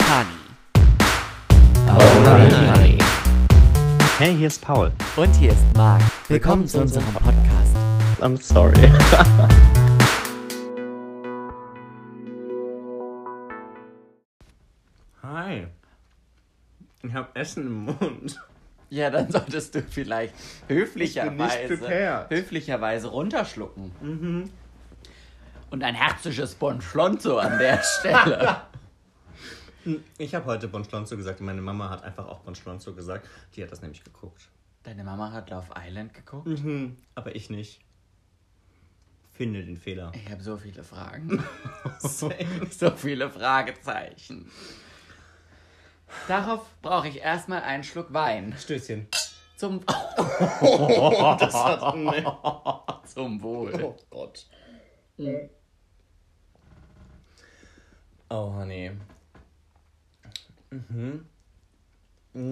Honey. Honey. Hey, hier ist Paul. Und hier ist Marc. Willkommen zu unserem Podcast. I'm sorry. Hi. Ich hab Essen im Mund. Ja, dann solltest du vielleicht höflicherweise, höflicherweise runterschlucken. Und ein herzliches Bonschlonzo an der Stelle. Ich habe heute Bonschlonzo gesagt und meine Mama hat einfach auch Bonschlonzo gesagt. Die hat das nämlich geguckt. Deine Mama hat Love Island geguckt? Mhm. Aber ich nicht. Finde den Fehler. Ich habe so viele Fragen. so viele Fragezeichen. Darauf brauche ich erstmal einen Schluck Wein. Stößchen. Zum, das hat... Nee. zum Wohl. Oh Gott. Oh, Honey. Mhm.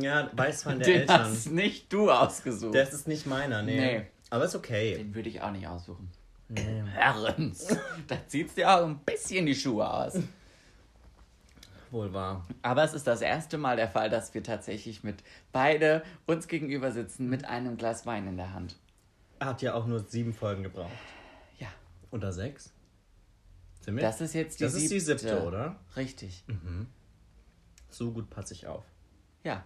Ja, Weißwein der Den Eltern. hast nicht du ausgesucht. Das ist nicht meiner, nee. Nee. Aber ist okay. Den würde ich auch nicht aussuchen. Herrens. Da zieht's dir auch ein bisschen die Schuhe aus. Wohl wahr. Aber es ist das erste Mal der Fall, dass wir tatsächlich mit beide uns gegenüber sitzen mit einem Glas Wein in der Hand. Hat ja auch nur sieben Folgen gebraucht. Ja, Oder sechs? Sind wir? das ist jetzt die Das siebte. ist die siebte, oder? Richtig. So gut passe ich auf. Ja,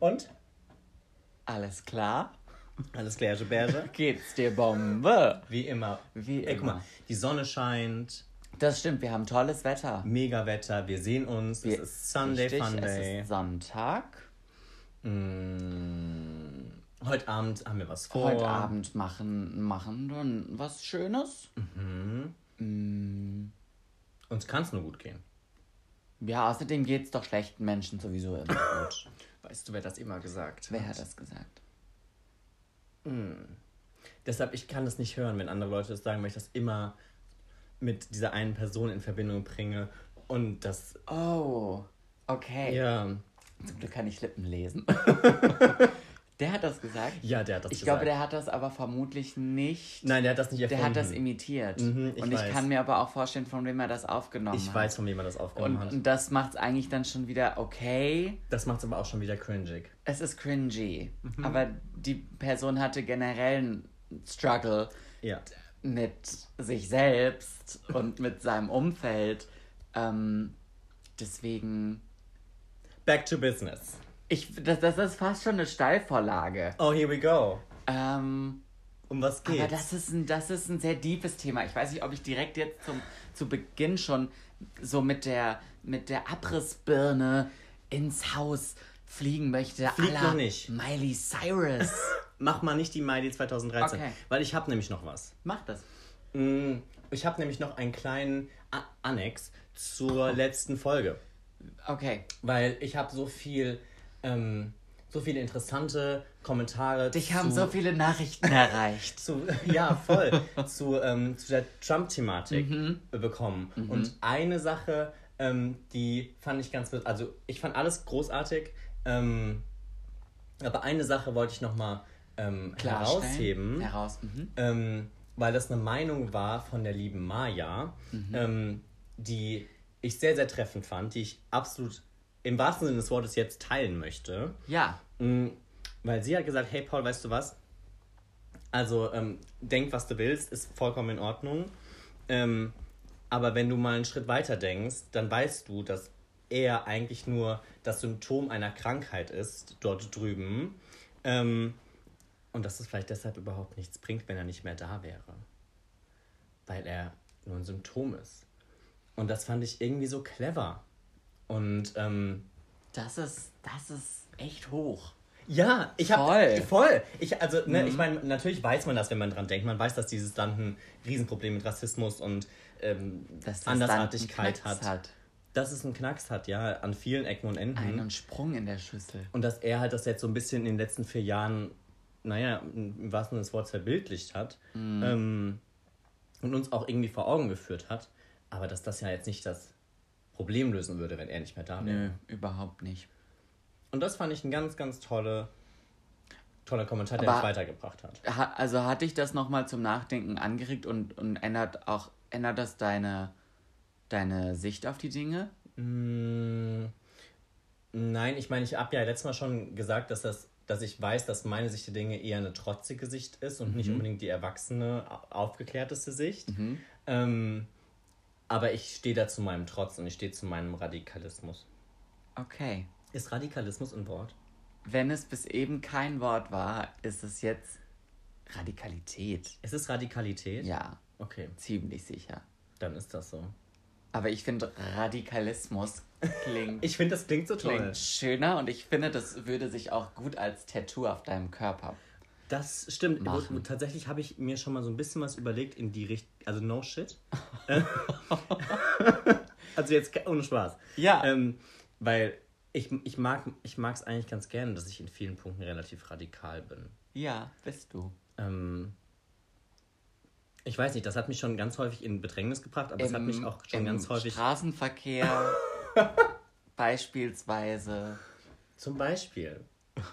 Und? alles klar. Alles klar, Berge. Geht's dir Bombe? Wie immer. Wie Ey, guck immer. mal, die Sonne scheint, Das stimmt, wir haben tolles Wetter. mega Wetter, wir sehen uns, Wir- es ist Sunday Richtig, Funday. Es ist Sonntag. Mm, heute Abend haben wir was vor. Heute Abend machen, machen wir was Schönes. Mm, Uns kann es nur gut gehen. Ja, außerdem geht's doch schlechten Menschen sowieso immer gut. Weißt du, wer das immer gesagt Wer hat das gesagt? Deshalb, ich kann das nicht hören, wenn andere Leute das sagen, weil ich das immer mit dieser einen Person in Verbindung bringe. Und das, Oh, okay. ja, Zum Glück kann ich Lippen lesen. der hat das gesagt? ja, der hat das Ich gesagt. glaube, der hat das aber vermutlich nicht. Nein, der hat das nicht erfunden. der hat das imitiert. Mhm, ich und ich weiß. kann mir aber auch vorstellen, von wem er das aufgenommen Ich hat. weiß, von wem er das aufgenommen Und, hat. und das macht es eigentlich dann schon wieder okay. Das macht es aber auch schon wieder cringig. Es ist cringy. Mhm. Aber die Person hatte generell einen Struggle Ja. mit sich selbst und mit seinem Umfeld. Ähm, deswegen. Back to business. Ich, das, das ist fast schon eine Steilvorlage. Oh, here we go. Ähm, Um was geht's? aber das ist, ein, das ist ein sehr deepes Thema. Ich weiß nicht, ob ich direkt jetzt zum, zu Beginn schon so mit der, mit der Abrissbirne ins Haus fliegen möchte. Flieg à la noch nicht. Miley Cyrus. Mach mal nicht die Miley 2013. Okay. Weil ich habe nämlich noch was. Mach das. Mm, Ich habe nämlich noch einen kleinen A Annex zur letzten Folge. Okay. Weil ich habe so viel, ähm, so viele interessante Kommentare. Dich zu, haben so viele Nachrichten erreicht. zu, ja, voll, zu, ähm, zu der Trump-Thematik Mhm. bekommen. Und eine Sache, ähm, die fand ich ganz, also ich fand alles großartig, ähm, aber eine Sache wollte ich nochmal ähm, herausheben, Heraus. Mhm. ähm, weil das eine Meinung war von der lieben Maya, ähm, die ich sehr, sehr treffend fand, die ich absolut im wahrsten Sinne des Wortes jetzt teilen möchte. Ja. Mm, Weil sie hat gesagt, hey Paul, weißt du was? Also ähm, denk, was du willst, ist vollkommen in Ordnung. Ähm, aber wenn du mal einen Schritt weiter denkst, dann weißt du, dass er eigentlich nur das Symptom einer Krankheit ist, dort drüben. Ähm, und dass es vielleicht deshalb überhaupt nichts bringt, wenn er nicht mehr da wäre. Weil er nur ein Symptom ist. Und das fand ich irgendwie so clever. Und ähm, Das ist, das ist echt hoch. ja, ich habe Voll. voll. Ich also ne, ich meine, natürlich weiß man das, wenn man dran denkt. Man weiß, dass dieses Land ein Riesenproblem mit Rassismus und ähm, Dass das Andersartigkeit hat. hat. Dass es einen Knacks hat, ja, an vielen Ecken und Enden. Einen Sprung in der Schüssel. Und dass er halt das jetzt so ein bisschen in den letzten vier Jahren, naja, im wahrsten Sinne des Wortes verbildlicht hat ähm, und uns auch irgendwie vor Augen geführt hat. Aber dass das ja jetzt nicht das Problem lösen würde, wenn er nicht mehr da wäre. Nö, überhaupt nicht. Und das fand ich ein ganz, ganz tolle, toller Kommentar, der mich weitergebracht hat. Ha, also hat dich das nochmal zum Nachdenken angeregt und, und ändert auch, ändert das deine, deine Sicht auf die Dinge? Mm, nein, ich meine, ich habe ja letztes Mal schon gesagt, dass das dass ich weiß, dass meine Sicht der Dinge eher eine trotzige Sicht ist und nicht unbedingt die erwachsene, au- aufgeklärteste Sicht. Ähm, aber ich stehe da zu meinem Trotz und ich stehe zu meinem Radikalismus. Okay. Ist Radikalismus ein Wort? Wenn es bis eben kein Wort war, ist es jetzt Radikalität. Es ist Radikalität? Ja, Okay, ziemlich sicher. dann ist das so. Aber ich finde, Radikalismus klingt, Ich finde, das klingt so toll. klingt schöner und ich finde, das würde sich auch gut als Tattoo auf deinem Körper. Das stimmt. Machen. Tatsächlich habe ich mir schon mal so ein bisschen was überlegt in die Richtung. Also, no shit. also, jetzt ohne Spaß. Ja. Ähm, weil ich, ich mag es ich eigentlich ganz gerne, dass ich in vielen Punkten relativ radikal bin. Ja, bist du. Ähm, ich weiß nicht, das hat mich schon ganz häufig in Bedrängnis gebracht, aber es hat mich auch schon ganz häufig. Straßenverkehr beispielsweise. Zum Beispiel,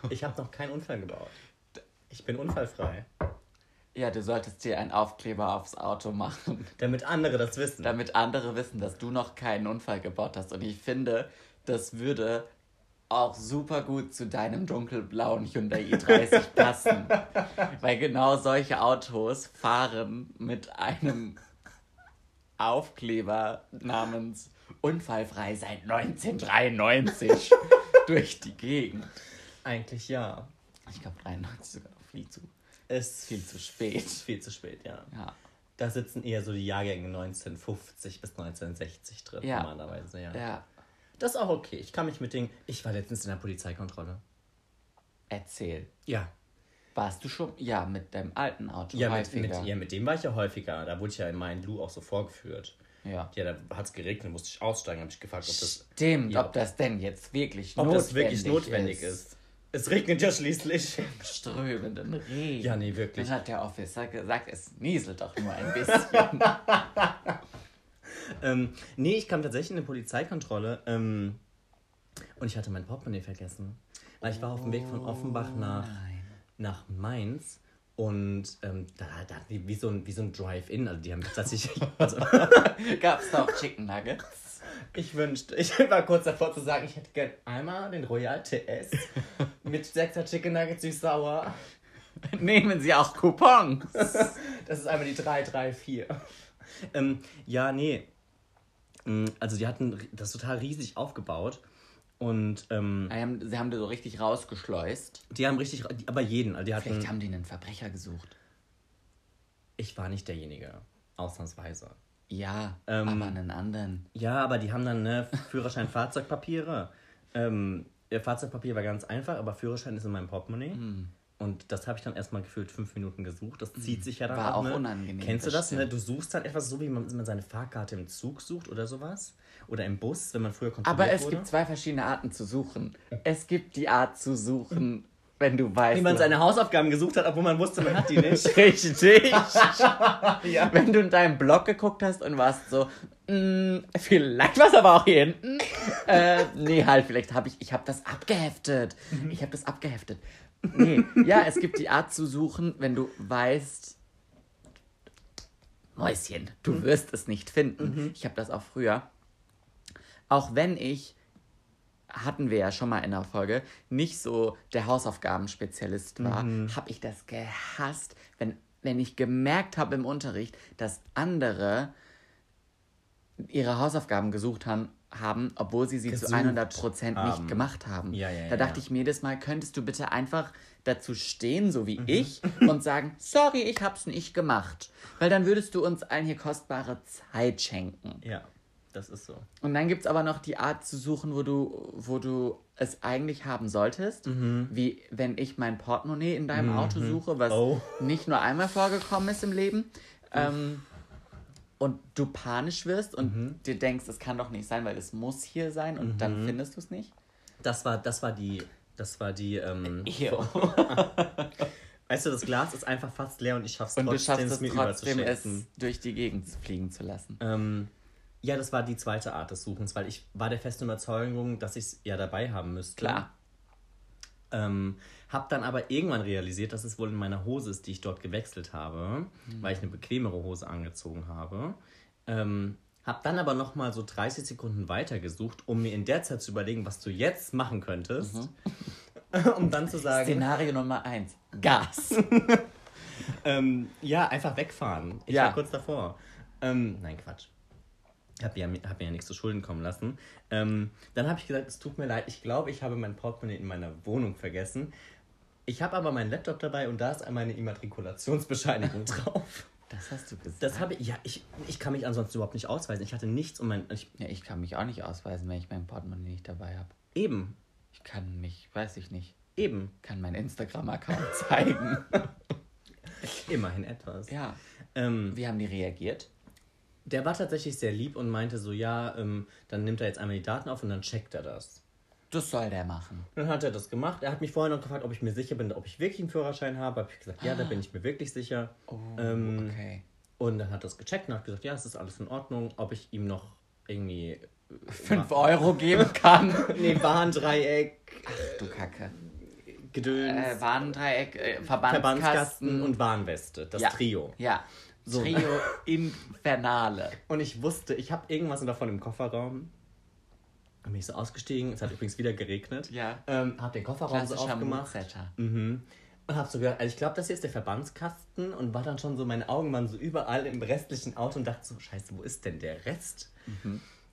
ich habe noch keinen Unfall gebaut. Ich bin unfallfrei. Ja, du solltest dir einen Aufkleber aufs Auto machen, Damit andere das wissen. damit andere wissen, dass du noch keinen Unfall gebaut hast. Und ich finde, das würde auch super gut zu deinem dunkelblauen Hyundai i30 passen. Weil genau solche Autos fahren mit einem Aufkleber namens Unfallfrei seit 1993 durch die Gegend. Eigentlich ja. Ich glaube 93 sogar viel zu, Es viel zu spät. Viel zu spät, ja. Ja. Da sitzen eher so die Jahrgänge 1950 bis 1960 drin, Ja. normalerweise, ja. Ja. Das ist auch okay. Ich kann mich mit den. Ich war letztens in der Polizeikontrolle. Erzähl. Ja. Warst du schon? Ja, mit deinem alten Auto. Ja mit, häufiger. mit, ja, mit dem war ich ja häufiger. Da wurde ich ja in meinen Blue auch so vorgeführt. Ja. Ja, da hat es geregnet, musste ich aussteigen, habe ich gefragt, ob das, Stimmt, Ja. ob das denn jetzt wirklich ob notwendig das wirklich notwendig ist. Es regnet ja schließlich. Strömenden Regen. Ja, nee, wirklich. Dann hat der Officer gesagt, es nieselt doch nur ein bisschen. Ähm, nee, ich kam tatsächlich in eine Polizeikontrolle ähm, und ich hatte mein Portemonnaie vergessen. Weil ich war auf dem Weg von Offenbach nach, nein. nach Mainz und ähm, da, da hatten die wie so ein, wie so ein Drive-In. Also die haben tatsächlich. Also, Gab's da auch Chicken Nuggets? Ich wünschte, ich war kurz davor zu sagen, ich hätte gern einmal den Royal TS mit 6er Chicken Nuggets süß-sauer. Nehmen Sie auch Coupons. Das ist einmal die 334. ähm, ja, nee. Mm, Also die hatten das total riesig aufgebaut. Und ähm, Sie haben, sie haben die so richtig rausgeschleust. die haben richtig, aber jeden, also die hatten, Vielleicht haben die einen Verbrecher gesucht. ich war nicht derjenige, ausnahmsweise. Ja, Ähm, aber einen anderen. Ja, aber die haben dann ne, Führerschein, Fahrzeugpapiere. Ähm, der Fahrzeugpapier war ganz einfach, aber Führerschein ist in meinem Portemonnaie. Hm. Und das habe ich dann erstmal gefühlt fünf Minuten gesucht. Das zieht sich ja dann War auch ne? unangenehm, Kennst du das? Ne? Du suchst dann etwas so, wie man, man seine Fahrkarte im Zug sucht oder sowas. Oder im Bus, wenn man früher kontrolliert Aber es wurde. gibt zwei verschiedene Arten zu suchen. Es gibt die Art zu suchen, wenn du weißt. wie man seine Hausaufgaben gesucht hat, obwohl man wusste, man hat die nicht. Richtig. ja. Wenn du in deinem Blog geguckt hast und warst so, "Mm, vielleicht war es aber auch hier hinten. äh, nee, halt, vielleicht habe ich, ich habe das abgeheftet. Ich habe das abgeheftet. Nee, ja, es gibt die Art zu suchen, wenn du weißt, Mäuschen, du wirst es nicht finden. Ich habe das auch früher. Auch wenn ich, hatten wir ja schon mal in der Folge, nicht so der Hausaufgabenspezialist war, habe ich das gehasst, wenn, wenn ich gemerkt habe im Unterricht, dass andere ihre Hausaufgaben gesucht haben, haben obwohl sie sie zu Gesucht 100% haben. nicht gemacht haben. Ja, ja, da ja, dachte ja. ich mir jedes Mal, könntest du bitte einfach dazu stehen, so wie Mhm. ich, und sagen, sorry, ich hab's nicht gemacht. Weil dann würdest du uns allen hier kostbare Zeit schenken. ja, das ist so. Und dann gibt's aber noch die Art zu suchen, wo du, wo du es eigentlich haben solltest. Mhm. Wie wenn ich mein Portemonnaie in deinem Auto suche, was Oh. nicht nur einmal vorgekommen ist im Leben. Ähm, und du panisch wirst und Mhm. dir denkst, es kann doch nicht sein, weil es muss hier sein und dann findest du es nicht. Das war, das war die, das war die, ähm, weißt du, das Glas ist einfach fast leer und ich schaff's Und du trotzdem, schaffst es mir trotzdem, es durch die Gegend fliegen zu lassen. Ähm, ja, das war die zweite Art des Suchens, weil ich war der festen Überzeugung, dass ich es ja dabei haben müsste. Klar. Ähm, hab dann aber irgendwann realisiert, dass es wohl in meiner Hose ist, die ich dort gewechselt habe, Mhm. weil ich eine bequemere Hose angezogen habe. Ähm, Hab dann aber noch mal so 30 Sekunden weitergesucht, um mir in der Zeit zu überlegen, was du jetzt machen könntest. Mhm. um dann zu sagen, Szenario Nummer eins. Gas. ähm, ja, einfach wegfahren. Ich Ja. war kurz davor. Ähm, nein, Quatsch. Hab mir, hab mir ja nichts zu Schulden kommen lassen. Ähm, dann habe ich gesagt, es tut mir leid, ich glaube, ich habe mein Portemonnaie in meiner Wohnung vergessen. Ich habe aber meinen Laptop dabei und da ist meine Immatrikulationsbescheinigung drauf. Das hast du gesagt. Das habe ich, ja, ich, ich kann mich ansonsten überhaupt nicht ausweisen. Ich hatte nichts und mein, ich, ja, ich kann mich auch nicht ausweisen, wenn ich mein Portemonnaie nicht dabei habe. eben, Ich kann mich, weiß ich nicht, eben, kann meinen Instagram-Account zeigen. immerhin etwas. ja. Ähm, Wie haben die reagiert? Der war tatsächlich sehr lieb und meinte so, ja, ähm, dann nimmt er jetzt einmal die Daten auf und dann checkt er das. Das soll der machen. Dann hat er das gemacht. Er hat mich vorher noch gefragt, ob ich mir sicher bin, ob ich wirklich einen Führerschein habe. Habe ich gesagt, ja, da bin ich mir wirklich sicher. Oh, Ähm, okay. Und dann hat er es gecheckt und hat gesagt, ja, es ist alles in Ordnung. Ob ich ihm noch irgendwie... Fünf Euro geben kann. Nee, Warndreieck, du Kacke. Gedöns, Äh, Warndreieck, äh, Verbandskasten. Verbandskasten und Warnweste. Das ja. Trio. Ja. So. Trio Infernale. Und ich wusste, ich habe irgendwas davon im Kofferraum. Dann bin ich so ausgestiegen. Es hat übrigens wieder geregnet. Ja. Ähm, hab den Kofferraum so aufgemacht. Mhm. Und hab so gedacht, also ich glaube, das hier ist der Verbandskasten und war dann schon so, meine Augen waren so überall im restlichen Auto und dachte so, scheiße, wo ist denn der Rest?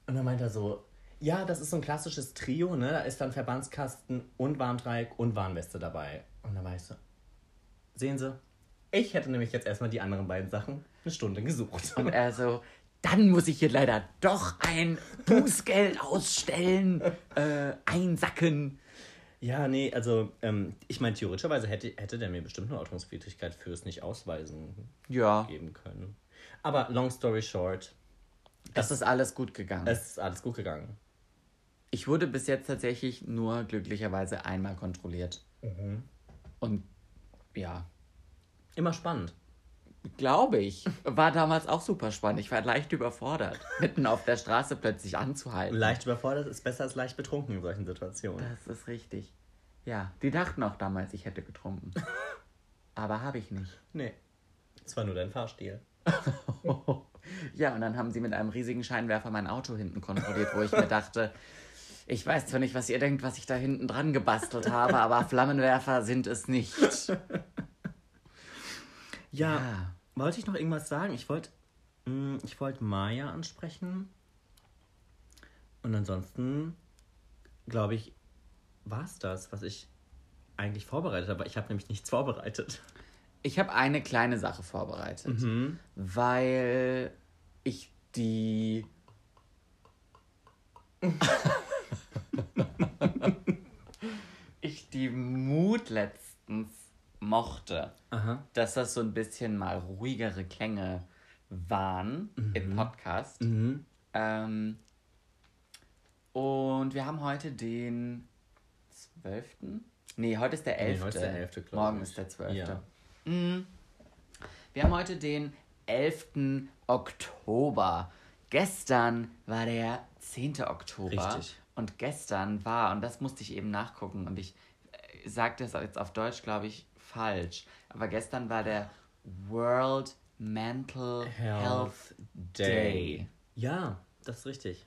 Und dann meinte er so, ja, das ist so ein klassisches Trio, ne? Da ist dann Verbandskasten und Warndreieck und Warnweste dabei. Und dann war ich so, sehen Sie, ich hätte nämlich jetzt erstmal die anderen beiden Sachen eine Stunde gesucht. Und er so, dann muss ich hier leider doch ein Bußgeld ausstellen, äh, einsacken. Ja, nee, also ähm, ich meine, theoretischerweise hätte, hätte der mir bestimmt eine Ordnungswidrigkeit fürs Nicht-Ausweisen Ja, geben können. Aber long story short, es ist alles gut gegangen. es ist alles gut gegangen. Ich wurde bis jetzt tatsächlich nur glücklicherweise einmal kontrolliert. Und ja, Immer spannend. glaube ich, war damals auch super spannend. Ich war leicht überfordert, mitten auf der Straße plötzlich anzuhalten. Leicht überfordert ist besser als leicht betrunken in solchen Situationen. Das ist richtig. Ja, die dachten auch damals, ich hätte getrunken. Aber habe ich nicht. Nee. Es war nur dein Fahrstil. Ja, und dann haben sie mit einem riesigen Scheinwerfer mein Auto hinten kontrolliert, wo ich mir dachte, ich weiß zwar nicht, was ihr denkt, was ich da hinten dran gebastelt habe, aber Flammenwerfer sind es nicht. Ja, Ja. wollte ich noch irgendwas sagen? Ich wollte mh, ich wollte Maya ansprechen. Und ansonsten, glaube ich, war es das, was ich eigentlich vorbereitet habe. Ich habe nämlich nichts vorbereitet. Ich habe eine kleine Sache vorbereitet, Mhm. weil ich die. ich die Mut letztens mochte. Aha. dass das so ein bisschen mal ruhigere Klänge waren im Podcast. Mhm. Ähm, und wir haben heute den 12. Nee, heute ist der 11. Nee, heute ist der 11., glaub Morgen ich. ist der 12. Ja. Wir haben heute den 11. Oktober. Gestern war der 10. Oktober. Richtig. Und gestern war, und das musste ich eben nachgucken, und ich äh, sage das jetzt auf Deutsch, glaube ich, falsch. Aber gestern war der World Mental Health, Health Day. Ja, das ist richtig.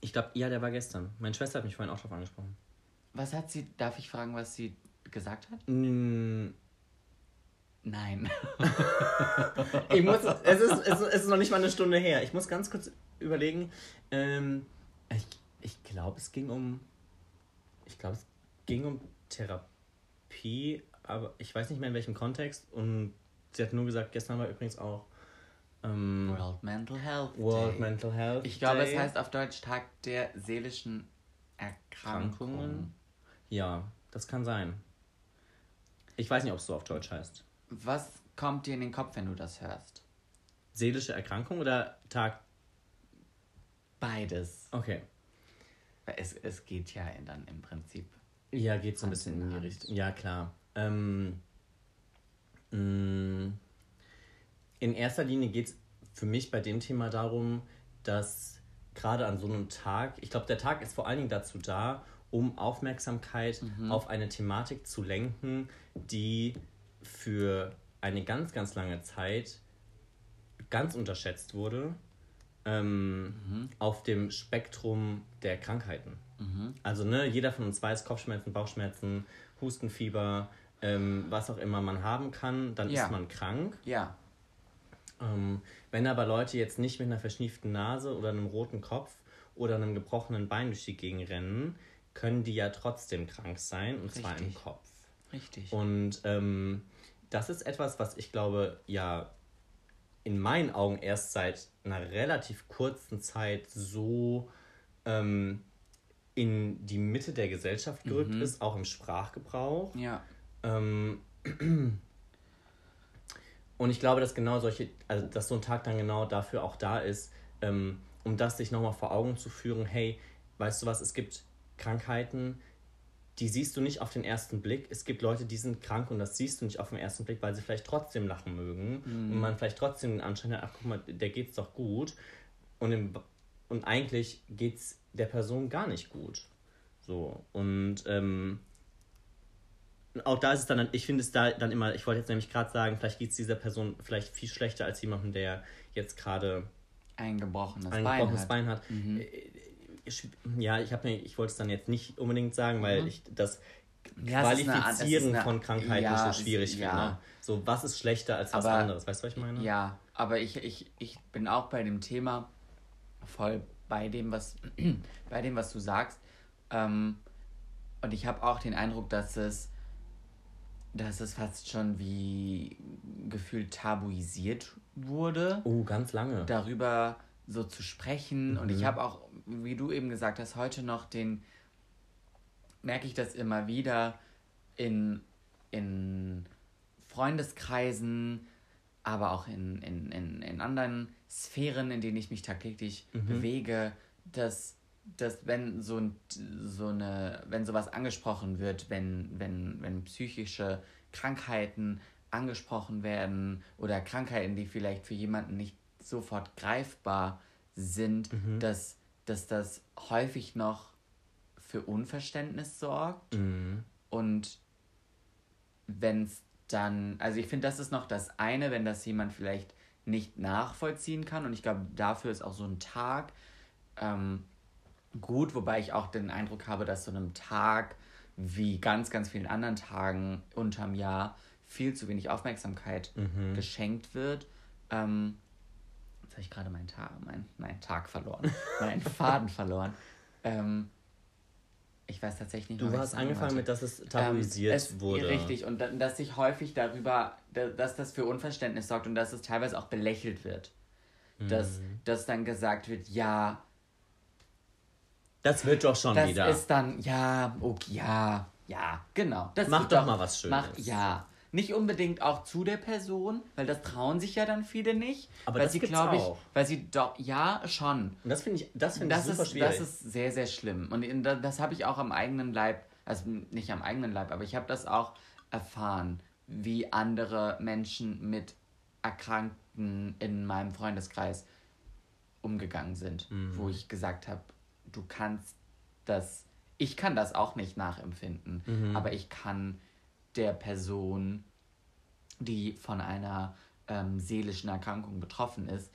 Ich glaube, ja, der war gestern. Meine Schwester hat mich vorhin auch drauf angesprochen. Was hat sie, darf ich fragen, was sie gesagt hat? Mm, Nein. Ich muss, es, ist, es ist- es ist noch nicht mal eine Stunde her. Ich muss ganz kurz überlegen. Ähm, ich ich glaube, es ging um. Ich glaube, es ging um Therapie, aber ich weiß nicht mehr in welchem Kontext. Und sie hat nur gesagt, gestern war übrigens auch ähm, World Mental Health World Day. Mental Health. Ich glaube, Day. es heißt auf Deutsch Tag der seelischen Erkrankungen. Ja, das kann sein. Ich weiß nicht, ob es so auf Deutsch heißt. Was kommt dir in den Kopf, wenn du das hörst? Seelische Erkrankung oder Tag. Beides. Okay. Es, es geht ja dann im Prinzip. Ja, geht so ein bisschen in die. Richtung. Ja, klar. Ähm, mh, in erster Linie geht es für mich bei dem Thema darum, dass gerade an so einem Tag, ich glaube, der Tag ist vor allen Dingen dazu da, um Aufmerksamkeit auf eine Thematik zu lenken, die für eine ganz, ganz lange Zeit ganz unterschätzt wurde ähm, mhm. auf dem Spektrum der Krankheiten. Mhm. Also ne, jeder von uns weiß, Kopfschmerzen, Bauchschmerzen, Hustenfieber, ähm, was auch immer man haben kann, dann ja. ist man krank. Ja. Ähm, wenn aber Leute jetzt nicht mit einer verschnieften Nase oder einem roten Kopf oder einem gebrochenen Bein durch die Gegend rennen, können die ja trotzdem krank sein, und Richtig. zwar im Kopf. Richtig. Und ähm, das ist etwas, was ich glaube, ja, in meinen Augen erst seit einer relativ kurzen Zeit so ähm, in die Mitte der Gesellschaft gerückt mhm. ist, auch im Sprachgebrauch. Ja. Ähm, und ich glaube, dass genau solche, also dass so ein Tag dann genau dafür auch da ist, ähm, um das sich nochmal vor Augen zu führen, hey, weißt du was, es gibt Krankheiten, die siehst du nicht auf den ersten Blick. Es gibt Leute, die sind krank und das siehst du nicht auf den ersten Blick, weil sie vielleicht trotzdem lachen mögen mhm. und man vielleicht trotzdem den Anschein hat, ach guck mal, der geht's doch gut. Und, im, und eigentlich geht's der Person gar nicht gut. So, und ähm, auch da ist es dann, ich finde es da dann immer, ich wollte jetzt nämlich gerade sagen, vielleicht geht es dieser Person vielleicht viel schlechter als jemandem, der jetzt gerade ein gebrochenes, ein gebrochenes Bein hat. Bein hat. Mhm. Äh, ja, ich habe ich wollte es dann jetzt nicht unbedingt sagen, weil mhm. ich das ja, Qualifizieren eine, eine, von Krankheiten ja, so schwierig ist, finde. Ja. So, was ist schlechter als was aber, anderes? Weißt du, was ich meine? Ja, aber ich, ich, ich bin auch bei dem Thema voll bei dem, was, bei dem, was du sagst. Ähm, und ich habe auch den Eindruck, dass es, dass es fast schon wie gefühlt tabuisiert wurde. Oh, ganz lange. Darüber so zu sprechen. Mhm. Und ich mhm. habe auch, wie du eben gesagt hast, heute noch den, merke ich das immer wieder in, in Freundeskreisen, aber auch in, in, in, in anderen Sphären, in denen ich mich tagtäglich mhm. bewege, dass, dass wenn so, so eine, wenn sowas angesprochen wird, wenn, wenn, wenn psychische Krankheiten angesprochen werden oder Krankheiten, die vielleicht für jemanden nicht sofort greifbar sind, mhm. dass, dass das häufig noch für Unverständnis sorgt. Mhm. Und wenn es dann, also ich finde, das ist noch das eine, wenn das jemand vielleicht nicht nachvollziehen kann. Und ich glaube, dafür ist auch so ein Tag ähm, gut, wobei ich auch den Eindruck habe, dass so einem Tag wie ganz, ganz vielen anderen Tagen unterm Jahr viel zu wenig Aufmerksamkeit mhm. geschenkt wird. Ähm, jetzt habe ich gerade meinen Tag, mein, meinen Tag verloren, meinen Faden verloren. Ähm, ich weiß tatsächlich nicht. Du hast angefangen mit, dass es tabuisiert ähm, es, wurde. Richtig, und da, dass sich häufig darüber, dass das für Unverständnis sorgt und dass es teilweise auch belächelt wird. Mhm. Dass, dass dann gesagt wird, ja. Das wird doch schon das wieder. Das ist dann, ja, okay, ja, ja, genau. Das mach doch, doch mal was Schönes. Mach, ja, nicht unbedingt auch zu der Person, weil das trauen sich ja dann viele nicht. Aber weil das sie, glaube ich, weil sie doch, ja, schon. Und das finde ich, das finde ich super ist, schwierig. Das ist sehr, sehr schlimm. Und das, das habe ich auch am eigenen Leib, also nicht am eigenen Leib, aber ich habe das auch erfahren, wie andere Menschen mit Erkrankten in meinem Freundeskreis umgegangen sind, mhm. wo ich gesagt habe, du kannst das, ich kann das auch nicht nachempfinden, mhm. aber ich kann der Person, die von einer ähm, seelischen Erkrankung betroffen ist,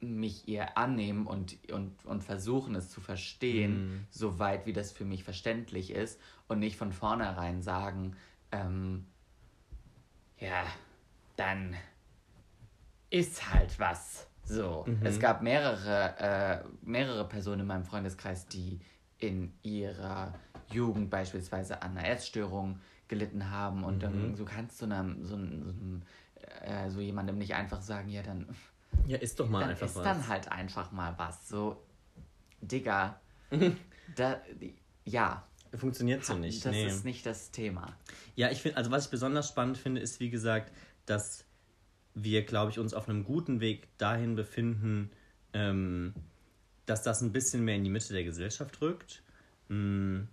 mich ihr annehmen und, und, und versuchen es zu verstehen, mm. soweit wie das für mich verständlich ist und nicht von vornherein sagen, ähm, ja, dann ist halt was. So. Mhm. Es gab mehrere, äh, mehrere Personen in meinem Freundeskreis, die in ihrer Jugend beispielsweise an einer Essstörung gelitten haben und mhm. dann so kannst du einem, so, so, äh, so jemandem nicht einfach sagen, ja dann ja ist doch mal dann einfach ist was. dann halt einfach mal was so Digga da ja funktioniert so nicht das nee. ist nicht das Thema ja ich finde also was ich besonders spannend finde ist wie gesagt dass wir glaube ich uns auf einem guten Weg dahin befinden ähm, dass das ein bisschen mehr in die Mitte der Gesellschaft rückt mhm.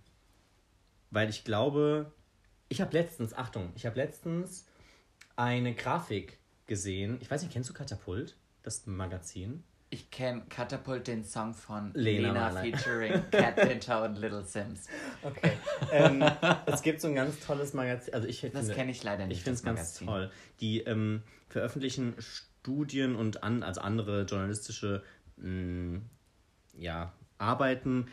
weil ich glaube ich habe letztens, Achtung, ich habe letztens eine Grafik gesehen. Ich weiß nicht, kennst du Katapult, das Magazin? Ich kenne Katapult, den Song von Lena, Lena featuring Cat Pinter und Little Sims. Okay. ähm, es gibt so ein ganz tolles Magazin. Also ich das kenne ich leider nicht. Ich finde es ganz toll. Die ähm, veröffentlichen Studien und an, also andere journalistische mh, ja, arbeiten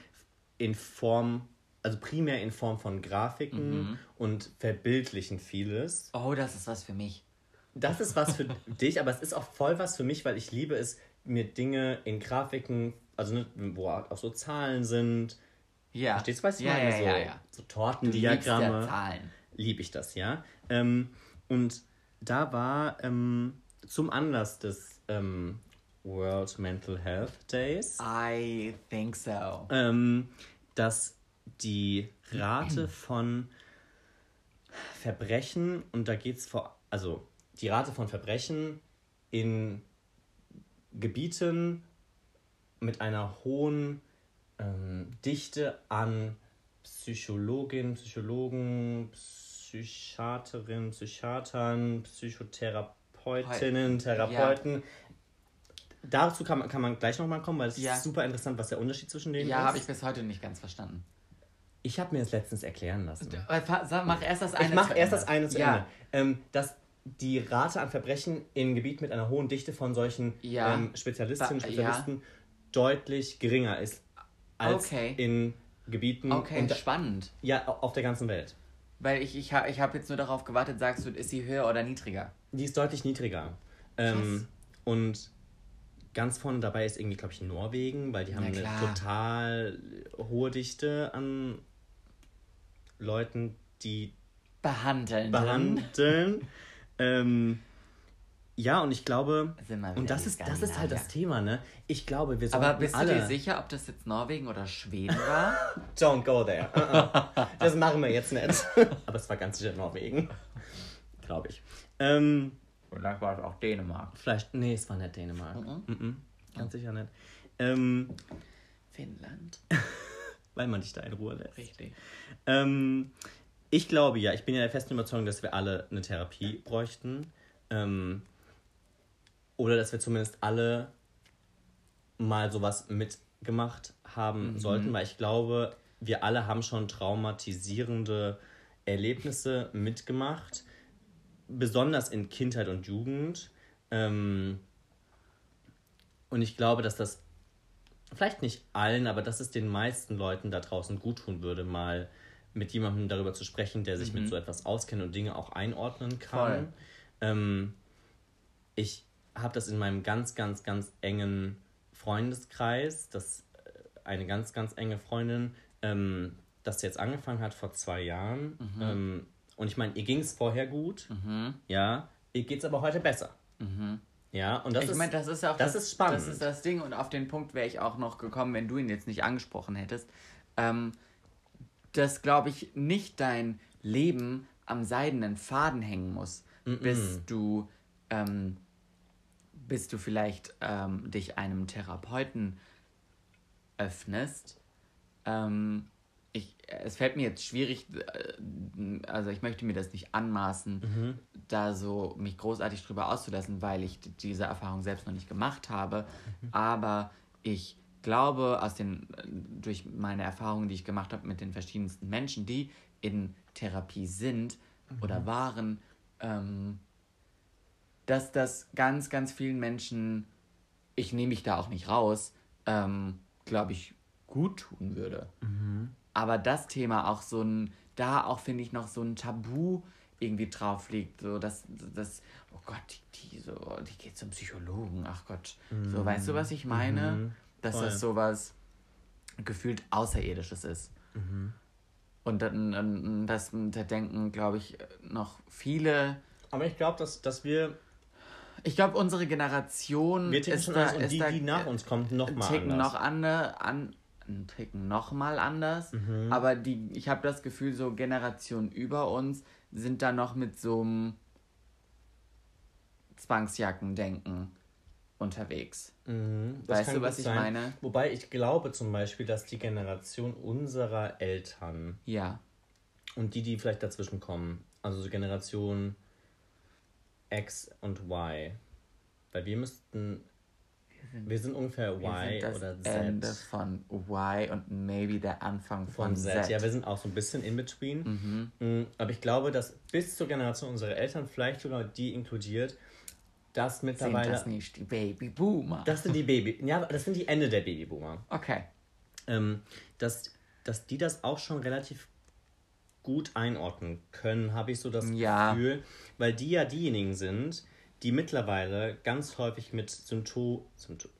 in Form, also primär in Form von Grafiken Mhm. und verbildlichen vieles. Oh, das ist was für mich. Das ist was für dich, aber es ist auch voll was für mich, weil ich liebe es, mir Dinge in Grafiken, also ne, wo auch so Zahlen sind. Ja. Verstehst du, was ich ja, meine? Ja, so, ja, ja. so Du liebst Tortendiagramme. ja Zahlen. liebe ich das, ja. Ähm, und da war ähm, zum Anlass des ähm, World Mental Health Days, I think so. ähm, dass die Rate von Verbrechen, und da geht es vor, also die Rate von Verbrechen in Gebieten mit einer hohen ähm, Dichte an Psychologin, Psychologen, Psychiaterinnen, Psychiatern, Psychotherapeutinnen, Therapeuten. Dazu kann man, kann man gleich nochmal kommen, weil es Ja. ist super interessant, was der Unterschied zwischen denen Ja, ist. habe ich bis heute nicht ganz verstanden. Ich habe mir das letztens erklären lassen. Äh, Mach erst das eine. Ich mache erst das eine zu ja. Ende. Ähm, dass die Rate an Verbrechen in Gebieten mit einer hohen Dichte von solchen Ja. ähm, Spezialistinnen und Spezialisten deutlich geringer ist als Okay. in Gebieten Okay, und, spannend. ja, auf der ganzen Welt. Weil ich, ich, ich habe jetzt nur darauf gewartet, sagst du, ist sie höher oder niedriger? Die ist deutlich niedriger. Ähm, und ganz vorne dabei ist irgendwie, glaube ich, Norwegen, weil die haben eine total hohe Dichte an Leuten, die Behandeln. behandeln. ähm, ja, und ich glaube, und das ist, das ist halt das. Thema, ne? Ich glaube, wir sollten Aber bist alle... du dir sicher, ob das jetzt Norwegen oder Schweden war? Don't go there. Uh-uh. Das machen wir jetzt nicht. Aber es war ganz sicher Norwegen. Glaube ich. Ähm, Vielleicht war es auch Dänemark. vielleicht, nee, es war nicht Dänemark. Mhm. Mhm. Ganz sicher nicht. Ähm, Finnland. weil man dich da in Ruhe lässt. Richtig. Ähm, ich glaube ja, ich bin ja der festen Überzeugung, dass wir alle eine Therapie bräuchten. Ähm, oder dass wir zumindest alle mal sowas mitgemacht haben sollten, weil ich glaube, wir alle haben schon traumatisierende Erlebnisse mitgemacht, besonders in Kindheit und Jugend. Ähm, und ich glaube, dass das vielleicht nicht allen, aber dass es den meisten Leuten da draußen gut tun würde, mal mit jemandem darüber zu sprechen, der sich mit so etwas auskennt und Dinge auch einordnen kann. Ähm, ich habe das in meinem ganz, ganz, ganz engen Freundeskreis, das äh, eine ganz, ganz enge Freundin, ähm, das jetzt angefangen hat vor zwei Jahren. Ähm, und ich meine, ihr ging es vorher gut, ja, ihr geht es aber heute besser. Ja, und das ich ist, meine, das ist ja auch das ist spannend. Das ist das Ding und auf den Punkt wäre ich auch noch gekommen, wenn du ihn jetzt nicht angesprochen hättest. Ähm, dass, glaube ich, nicht dein Leben am seidenen Faden hängen muss, bis du ähm, bis du vielleicht ähm, dich einem Therapeuten öffnest. Ähm, ich, es fällt mir jetzt schwierig, äh, also ich möchte mir das nicht anmaßen, da so mich großartig drüber auszulassen, weil ich diese Erfahrung selbst noch nicht gemacht habe. Aber ich glaube, aus den, durch meine Erfahrungen, die ich gemacht habe mit den verschiedensten Menschen, die in Therapie sind oder waren, ähm, dass das ganz, ganz vielen Menschen, ich nehme mich da auch nicht raus, ähm, glaube ich, gut tun würde. Aber das Thema auch so ein, da auch finde ich noch so ein Tabu irgendwie drauf liegt, so dass, das, oh Gott, die, die so, die geht zum Psychologen, ach Gott, so, weißt du, was ich meine? Dass Voll. das sowas gefühlt Außerirdisches ist. Und dann, das da denken, glaube ich, noch viele. aber ich glaube, dass, dass wir, Ich glaube, unsere Generation wir ist schon da, und ist die, da die nach uns kommt, noch mal ticken anders. noch ande, an, ein Ticken noch mal anders. Mhm. Aber die, ich habe das Gefühl, so Generationen über uns sind da noch mit so einem Zwangsjackendenken unterwegs. Mhm, Weißt du, was ich sein. meine? Wobei ich glaube zum Beispiel, dass die Generation unserer Eltern Ja. und die, die vielleicht dazwischen kommen, also so Generation X und Y, weil wir müssten, wir sind ungefähr Y sind das oder Z. Ende von Y und maybe der Anfang von, von Z. Z. Ja, wir sind auch so ein bisschen in between. Mhm. Aber ich glaube, dass bis zur Generation unserer Eltern, vielleicht sogar die inkludiert, dass mittlerweile. Sind das nicht die Babyboomer? Das sind die Baby. Ja, das sind die Ende der Babyboomer. Okay. Ähm, dass, dass die das auch schon relativ gut einordnen können, habe ich so das Ja. Gefühl, weil die ja diejenigen sind, die mittlerweile ganz häufig mit Symptom, Symptom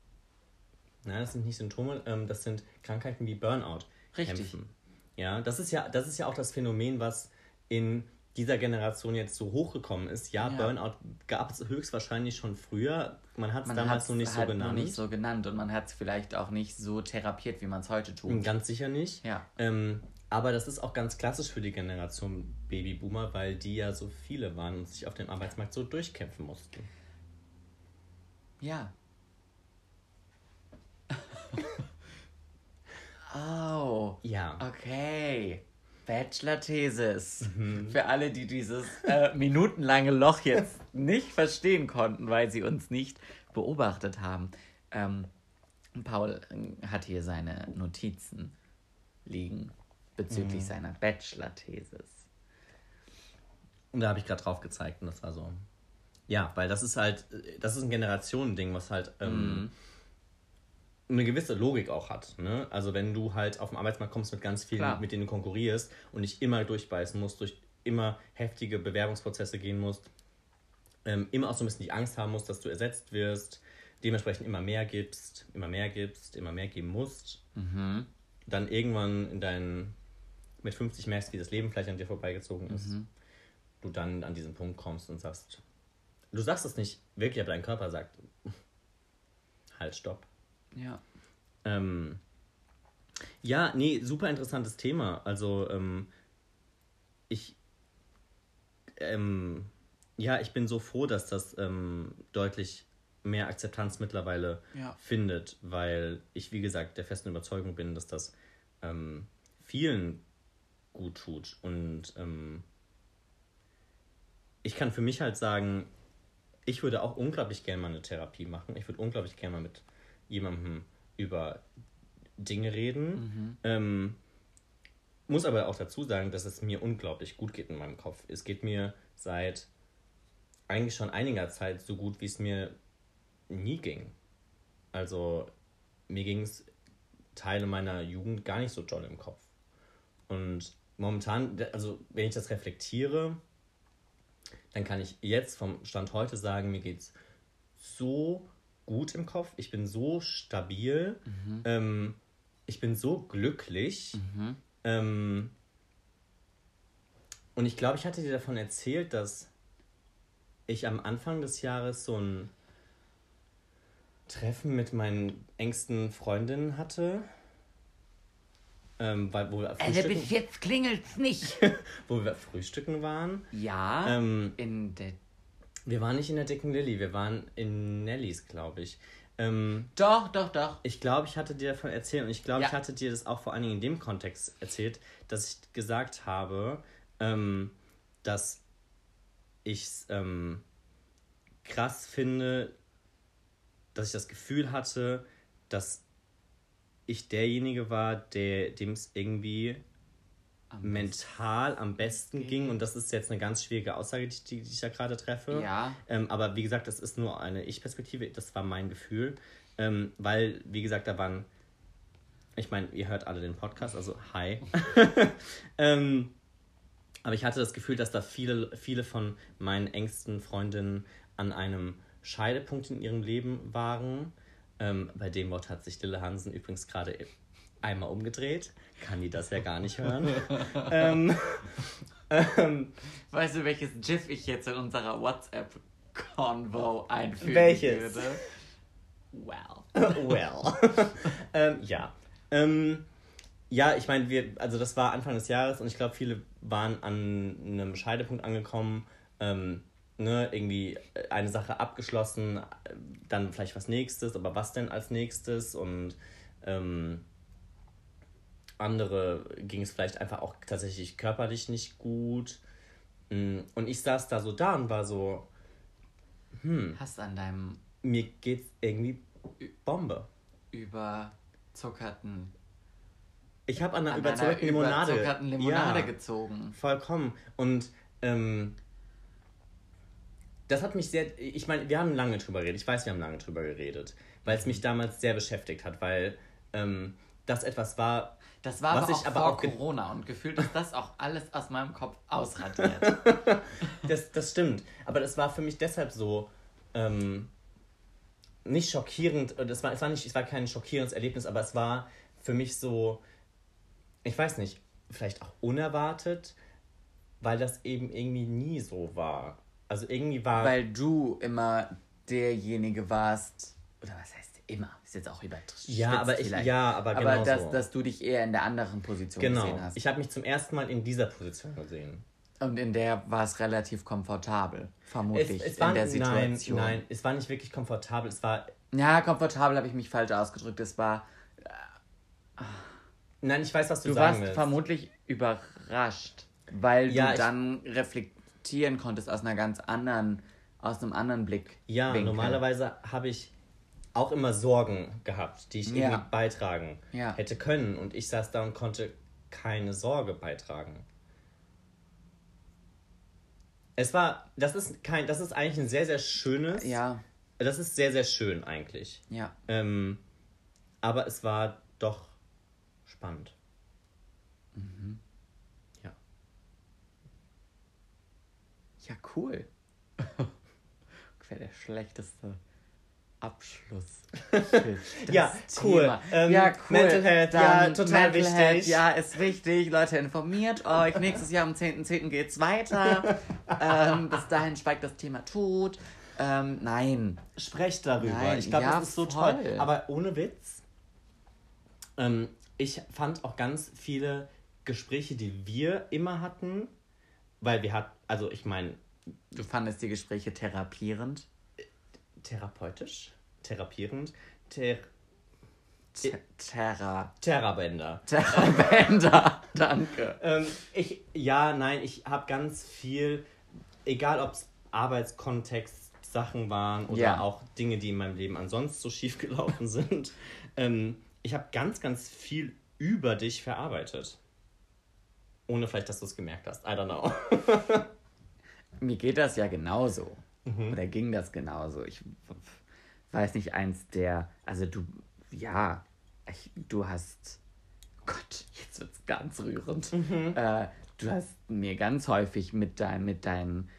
Nein, das sind nicht Symptome, ähm, das sind Krankheiten wie Burnout Richtig. kämpfen. Ja, das ist ja, das ist ja auch das Phänomen, was in dieser Generation jetzt so hochgekommen ist. Ja, Ja. Burnout gab es höchstwahrscheinlich schon früher. Man hat es damals noch nicht so halt genannt. Noch nicht so genannt und man hat es vielleicht auch nicht so therapiert, wie man es heute tut. Ganz sicher nicht. Ja. Ähm, aber das ist auch ganz klassisch für die Generation Babyboomer, weil die ja so viele waren und sich auf dem Arbeitsmarkt so durchkämpfen mussten. Ja. oh. Ja. Okay. Bachelor-Thesis. Mhm. Für alle, die dieses äh, minutenlange Loch jetzt nicht verstehen konnten, weil sie uns nicht beobachtet haben. Ähm, Paul hat hier seine Notizen liegen bezüglich Mhm. seiner Bachelor-Thesis. Und da habe ich gerade drauf gezeigt und das war so. Ja, weil das ist halt, das ist ein Generationending, was halt ähm, eine gewisse Logik auch hat. Ne? Also wenn du halt auf den Arbeitsmarkt kommst mit ganz vielen, Klar. mit denen du konkurrierst und nicht immer durchbeißen musst, durch immer heftige Bewerbungsprozesse gehen musst, ähm, immer auch so ein bisschen die Angst haben musst, dass du ersetzt wirst, dementsprechend immer mehr gibst, immer mehr gibst, immer mehr geben musst, Mhm. dann irgendwann in deinen mit 50 merkst, wie das Leben vielleicht an dir vorbeigezogen ist, Mhm. du dann an diesen Punkt kommst und sagst, du sagst es nicht wirklich, aber dein Körper sagt, halt, stopp. Ja. Ähm, ja, nee, super interessantes Thema. Also, ähm, ich, ähm, ja, ich bin so froh, dass das ähm, deutlich mehr Akzeptanz mittlerweile Ja. findet, weil ich, wie gesagt, der festen Überzeugung bin, dass das ähm, vielen gut tut. Und ähm, ich kann für mich halt sagen, ich würde auch unglaublich gerne mal eine Therapie machen. Ich würde unglaublich gerne mal mit jemandem über Dinge reden. Ähm, muss aber auch dazu sagen, dass es mir unglaublich gut geht in meinem Kopf. Es geht mir seit eigentlich schon einiger Zeit so gut, wie es mir nie ging. Also mir ging es Teile meiner Jugend gar nicht so doll im Kopf. Und momentan, also wenn ich das reflektiere, dann kann ich jetzt vom Stand heute sagen, mir geht es so gut im Kopf, ich bin so stabil, ähm, ich bin so glücklich. Ähm, und ich glaube, ich hatte dir davon erzählt, dass ich am Anfang des Jahres so ein Treffen mit meinen engsten Freundinnen hatte. Ähm, weil, wo, wir Also frühstücken, bis jetzt klingelt's nicht. wo wir frühstücken waren. Ja. Ähm, in der. wir waren nicht in der dicken Lilly, wir waren in Nellies, glaube ich. Ähm, Doch, doch, doch. ich glaube, ich hatte dir davon erzählt und ich glaube, Ja. ich hatte dir das auch vor allen Dingen in dem Kontext erzählt, dass ich gesagt habe, ähm, dass ich es ähm, krass finde, dass ich das Gefühl hatte, dass ich derjenige war, der dem es irgendwie mental am besten ging. Und das ist jetzt eine ganz schwierige Aussage, die, die, die ich da gerade treffe. Ja. Ähm, aber wie gesagt, das ist nur eine Ich-Perspektive. Das war mein Gefühl. Ähm, weil, wie gesagt, da waren. Ich meine, ihr hört alle den Podcast, also hi. ähm, aber ich hatte das Gefühl, dass da viele, viele von meinen engsten Freundinnen an einem Scheidepunkt in ihrem Leben waren. Ähm, bei dem Wort hat sich Lille Hansen übrigens gerade einmal umgedreht. Kann die das ja gar nicht hören. ähm, ähm, Weißt du, welches GIF ich jetzt in unserer WhatsApp-Convo einfügen Welches? würde? Well. well. ähm, ja. Ähm, ja, ich meine, wir, also das war Anfang des Jahres und ich glaube, viele waren an einem Scheidepunkt angekommen. Ähm, ne, irgendwie eine Sache abgeschlossen, äh, dann vielleicht was nächstes, aber was denn als nächstes? Und ähm, andere ging es vielleicht einfach auch tatsächlich körperlich nicht gut. Mm, Und ich saß da so da und war so, Hast an deinem mir geht's irgendwie Bombe. überzuckerten, Ich habe an einer an überzuckerten Limonade. Limonade ja, gezogen. vollkommen. Und ähm, das hat mich sehr, ich meine, wir haben lange drüber geredet, ich weiß, wir haben lange drüber geredet, weil es mich damals sehr beschäftigt hat, weil ähm, das etwas war, Das war Was aber ich aber vor auch Corona und gefühlt ist das auch alles aus meinem Kopf ausradiert. das, das stimmt, aber das war für mich deshalb so, ähm, nicht schockierend, äh, das war, es, war nicht, es war kein schockierendes Erlebnis, aber es war für mich so, ich weiß nicht, vielleicht auch unerwartet, weil das eben irgendwie nie so war. Also irgendwie war... Weil du immer derjenige warst, oder was heißt immer, ist jetzt auch übertrieben. Ja, aber ich- vielleicht. ja, aber Aber genau dass, so. dass du dich eher in der anderen Position genau, gesehen hast. ich habe mich zum ersten Mal in dieser Position gesehen. Und in der war es relativ komfortabel, vermutlich, Es, es war, in der nein, Situation. nein, es war nicht wirklich komfortabel, es war... Ja, komfortabel habe ich mich falsch ausgedrückt. Es war, Nein, ich weiß, was du, du sagen warst willst. vermutlich überrascht, weil Ja, du dann reflektieren konntest aus einer ganz anderen, aus einem anderen Blick. Ja, normalerweise habe ich auch immer Sorgen gehabt, die ich Ja. irgendwie beitragen Ja. hätte können. Und ich saß da und konnte keine Sorge beitragen. Es war, das ist kein, das ist eigentlich ein sehr, sehr schönes. Ja, Das ist sehr, sehr schön eigentlich. ja. Ähm, aber es war doch spannend. Ja. Ja, cool. Wäre der schlechteste Abschluss. Ja, cool. Ähm, ja, cool. Mental Health, ja, total Mental Health, wichtig. ja, ist wichtig. Leute, informiert euch. Nächstes Jahr am 10.10. geht's weiter. ähm, bis dahin schweigt das Thema tot. Ähm, nein. Sprecht darüber. Nein, ich glaube, ja, das ist so voll. toll. Aber ohne Witz, ähm, ich fand auch ganz viele Gespräche, die wir immer hatten, weil wir hatten, also ich meine, Du fandest die Gespräche therapierend. therapeutisch, therapierend, Ter T Terra. Therabänder. Terrabänder. Danke. Ähm, ich, ja, nein, ich habe ganz viel, egal ob es Arbeitskontext Sachen waren oder Ja. auch Dinge, die in meinem Leben ansonsten so schief gelaufen sind, ähm, ich habe ganz, ganz viel über dich verarbeitet. Ohne vielleicht, dass du es gemerkt hast. I don't know. Mir geht das ja genauso. Oder ging das genauso? Ich weiß nicht, eins der. Also, du. Ja. Ich, du hast. Gott, jetzt wird's ganz rührend. Äh, du hast mir ganz häufig mit, dein, mit deinen.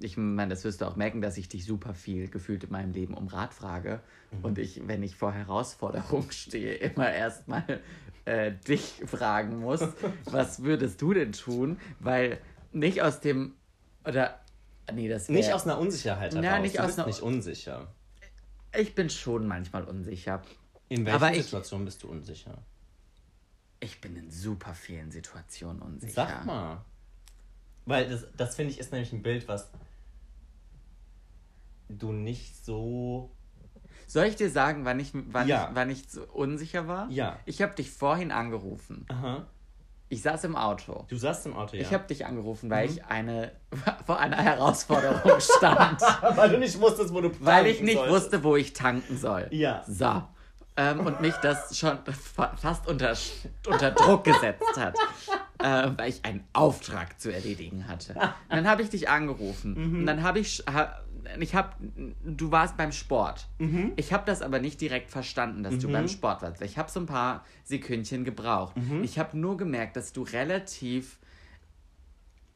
Ich meine, das wirst du auch merken, dass ich dich super viel gefühlt in meinem Leben um Rat frage. Und ich, wenn ich vor Herausforderungen stehe, immer erstmal äh, dich fragen muss, was würdest du denn tun? Weil nicht aus dem. Oder. Nee, das wär, Nicht aus einer Unsicherheit heraus. Ja, nicht du aus bist einer- nicht unsicher. Ich bin schon manchmal unsicher. In welchen ich- Situationen bist du unsicher? Ich bin in super vielen Situationen unsicher. Sag mal. Weil das, das finde ich ist nämlich ein Bild, was du nicht so. Soll ich dir sagen, wann ich, wann Ja. ich, wann ich so unsicher war? Ja. Ich habe dich vorhin angerufen. Aha. Ich saß im Auto. Du saßt im Auto, ja. Ich habe dich angerufen, weil Mhm. ich eine vor einer Herausforderung stand. Weil du nicht wusstest, wo du weil ich tanken nicht solltest. wusste, wo ich tanken soll. Ja. So. Ähm, und mich das schon fa fast unter, unter Druck gesetzt hat, äh, weil ich einen Auftrag zu erledigen hatte. Und dann habe ich dich angerufen. Mhm. Und dann habe ich, ha, ich habe, du warst beim Sport. Mhm. Ich habe das aber nicht direkt verstanden, dass du beim Sport warst. Ich habe so ein paar Sekündchen gebraucht. Mhm. Ich habe nur gemerkt, dass du relativ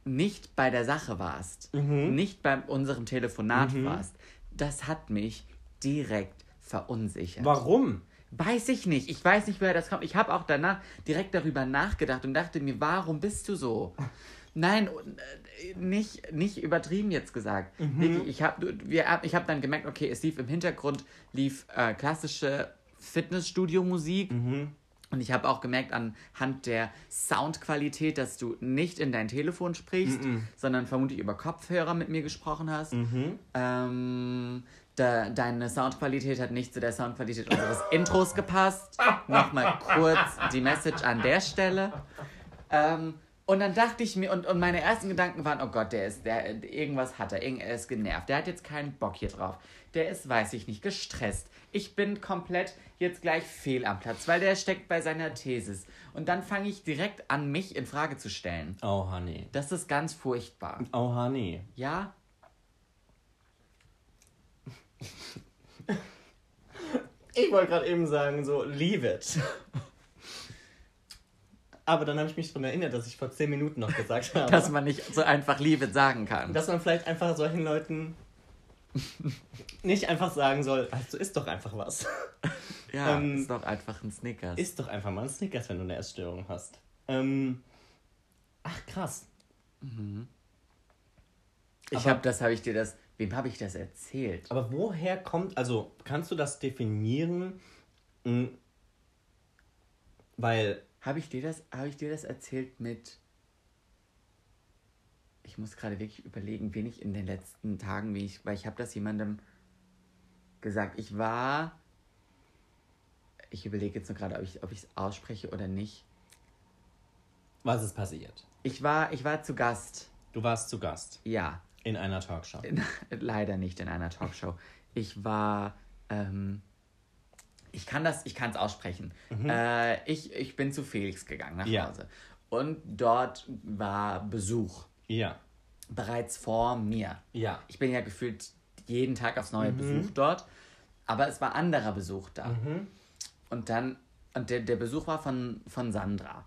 nicht bei der Sache warst, Mhm. nicht bei unserem Telefonat warst. Das hat mich direkt verunsichert. Warum? Weiß ich nicht. Ich weiß nicht, woher das kommt. Ich habe auch danach direkt darüber nachgedacht und dachte mir, warum bist du so? Nein, äh, nicht, nicht übertrieben jetzt gesagt. Wirklich, ich habe ich hab dann gemerkt, okay, es lief im Hintergrund, lief äh, klassische Fitnessstudio-Musik. Und ich habe auch gemerkt anhand der Soundqualität, dass du nicht in dein Telefon sprichst, sondern vermutlich über Kopfhörer mit mir gesprochen hast. Ähm, da, deine Soundqualität hat nicht zu der Soundqualität unseres Intros gepasst. Nochmal kurz die Message an der Stelle. Ähm, und dann dachte ich mir, und, und meine ersten Gedanken waren, oh Gott, der ist, der, irgendwas hat er, irgend- er ist genervt, der hat jetzt keinen Bock hier drauf. Der ist, weiß ich nicht, gestresst. Ich bin komplett jetzt gleich fehl am Platz, weil der steckt bei seiner Thesis. Und dann fange ich direkt an, mich in Frage zu stellen. Oh, Honey. Das ist ganz furchtbar. Oh, Honey. Ja? Ich wollte gerade eben sagen, so, leave it. Aber dann habe ich mich daran erinnert, dass ich vor 10 Minuten noch gesagt habe. Dass man nicht so einfach it sagen kann. Dass man vielleicht einfach solchen Leuten nicht einfach sagen soll, also isst doch einfach was. Ja, ähm, ist doch einfach ein Snickers. Isst doch einfach mal ein Snickers, wenn du eine Essstörung hast. Ähm, ach, krass. ich aber- habe das, habe ich dir das, wem habe ich das erzählt? Aber woher kommt, also kannst du das definieren? Mm, Weil, Habe ich dir das, habe ich dir das erzählt mit, ich muss gerade wirklich überlegen, wen ich in den letzten Tagen, wie ich, weil ich habe das jemandem gesagt. Ich war, ich überlege jetzt nur gerade, ob ich ob es ausspreche oder nicht. was ist passiert? Ich war, ich war zu Gast. Du warst zu Gast Ja, in einer Talkshow. leider nicht in einer Talkshow. Ich war, ähm, ich kann das, ich kann es aussprechen. Äh, ich, ich bin zu Felix gegangen nach Ja. Hause. Und dort war Besuch. Ja. Bereits vor mir. Ja. Ich bin ja gefühlt jeden Tag aufs neue Besuch dort. Aber es war anderer Besuch da. Und dann, und der, der Besuch war von, von Sandra.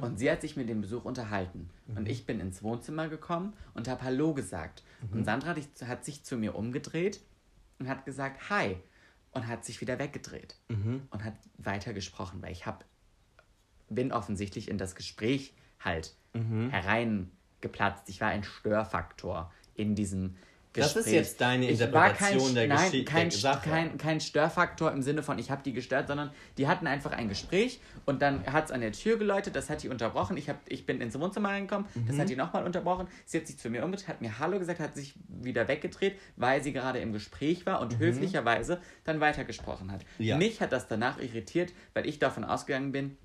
Und sie hat sich mit dem Besuch unterhalten. Und ich bin ins Wohnzimmer gekommen und habe Hallo gesagt. Und Sandra hat, sich- hat sich zu mir umgedreht und hat gesagt Hi. Und hat sich wieder weggedreht. Und hat weitergesprochen, weil ich hab, bin offensichtlich in das Gespräch halt hereingeplatzt. Ich war ein Störfaktor in diesem Gespräch. Das ist jetzt deine war kein, Interpretation der nein, Geschi- kein, Sache. Kein, kein Störfaktor im Sinne von, ich habe die gestört, sondern die hatten einfach ein Gespräch und dann hat es an der Tür geläutet, das hat die unterbrochen. Ich, hab, ich bin ins Wohnzimmer reingekommen, das Mhm. hat die nochmal unterbrochen. Sie hat sich zu mir umgedreht, hat mir Hallo gesagt, hat sich wieder weggedreht, weil sie gerade im Gespräch war und höflicherweise dann weitergesprochen hat. Mhm. Ja. Mich hat das danach irritiert, weil ich davon ausgegangen bin,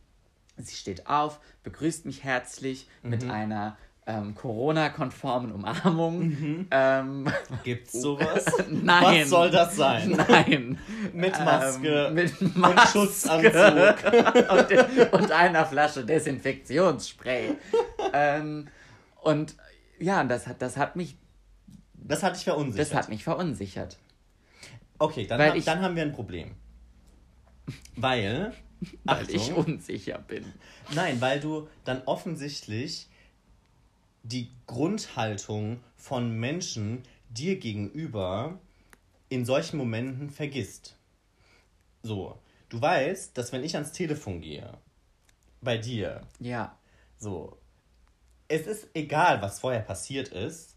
sie steht auf, begrüßt mich herzlich mit Mhm. einer ähm, Corona-konformen Umarmung. Ähm, Gibt's sowas? Nein. Was soll das sein? Nein. Mit Maske Ähm, mit und Maske. Schutzanzug. und, und einer Flasche Desinfektionsspray. ähm, und ja, das hat, das hat mich, Das hat dich verunsichert. das hat mich verunsichert. okay, dann, hab, ich- dann haben wir ein Problem. Weil, Weil Achtung, ich unsicher bin. nein, weil du dann offensichtlich die Grundhaltung von Menschen dir gegenüber in solchen Momenten vergisst. So, du weißt, dass wenn ich ans Telefon gehe, bei dir, Ja. So. Es ist egal, was vorher passiert ist.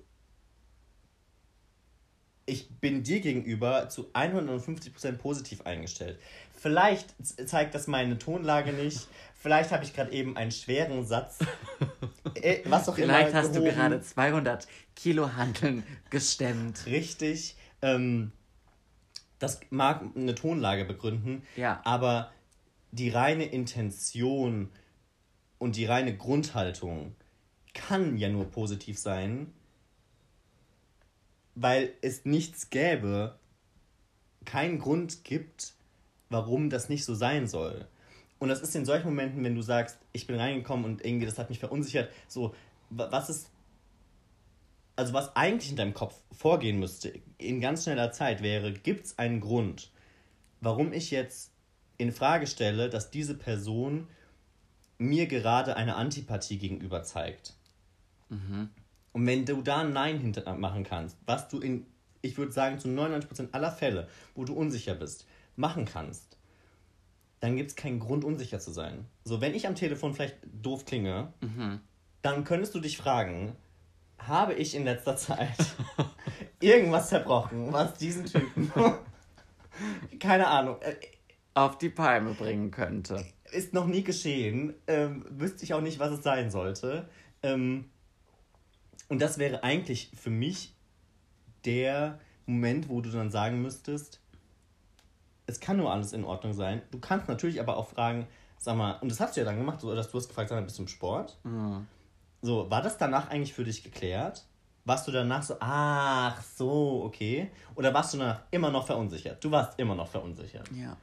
Ich bin dir gegenüber zu 150% positiv eingestellt. Vielleicht zeigt das meine Tonlage nicht. Vielleicht habe ich gerade eben einen schweren Satz. Äh, was auch Vielleicht immer. hast du gehoben. gerade 200 Kilo Handeln gestemmt. Richtig. Ähm, das mag eine Tonlage begründen. Ja. Aber die reine Intention und die reine Grundhaltung kann ja nur positiv sein, weil es nichts gäbe, keinen Grund gibt, warum das nicht so sein soll. Und das ist in solchen Momenten, wenn du sagst, ich bin reingekommen und irgendwie das hat mich verunsichert, so, wa- was ist, also was eigentlich in deinem Kopf vorgehen müsste, in ganz schneller Zeit wäre, gibt es einen Grund, warum ich jetzt in Frage stelle, dass diese Person mir gerade eine Antipathie gegenüber zeigt. Und wenn du da ein Nein hinter machen kannst, was du in, ich würde sagen, zu 99% aller Fälle, wo du unsicher bist, machen kannst, dann gibt es keinen Grund, unsicher zu sein. So, wenn ich am Telefon vielleicht doof klinge, dann könntest du dich fragen, habe ich in letzter Zeit irgendwas zerbrochen, was diesen Typen, keine Ahnung, äh, Auf die Palme bringen könnte. ist noch nie geschehen. Ähm, wüsste ich auch nicht, was es sein sollte. Ähm, und das wäre eigentlich für mich der Moment, wo du dann sagen müsstest, es kann nur alles in Ordnung sein. Du kannst natürlich aber auch fragen, sag mal, und das hast du ja dann gemacht, so, dass du hast gefragt, sag mal, bist du im Sport? So, war das danach eigentlich für dich geklärt? Warst du danach so, ach so, okay? Oder warst du danach immer noch verunsichert? Du warst immer noch verunsichert. Ja.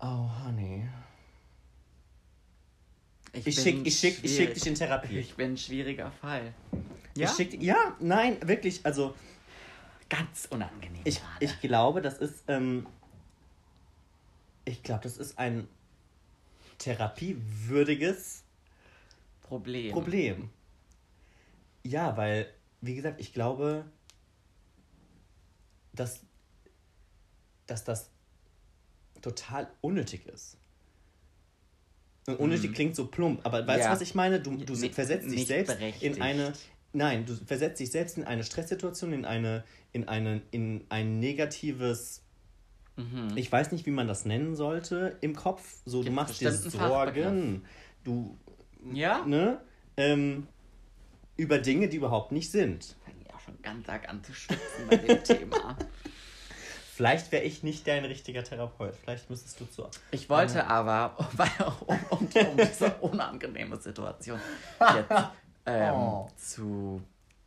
Oh, honey. Ich schick, ich schick, ich schick schwierig. dich in Therapie. Ich bin ein schwieriger Fall. Ich schick, ja, nein, wirklich, also ganz unangenehm. Ich, gerade. ich glaube, das ist, ähm, ich glaube, das ist ein therapiewürdiges Problem. Problem. Ja, weil, wie gesagt, ich glaube, dass, dass das total unnötig ist. Und unnötig klingt so plump, aber weißt Ja. du, was ich meine? Du, du versetzt dich selbst berechtigt. in eine. Nein, du versetzt dich selbst in eine Stresssituation, in eine, in eine, in ein negatives. Mhm. Ich weiß nicht, wie man das nennen sollte im Kopf. So, du Gibt machst dir Sorgen. Du, Ja? ne? Ähm, über Dinge, die überhaupt nicht sind. fange ja schon ganz arg an zu schwitzen bei dem Thema. Vielleicht wäre ich nicht dein richtiger Therapeut. Vielleicht müsstest du zu. Ich wollte aber, weil, um, um, um diese unangenehme Situation jetzt ähm, Oh. zu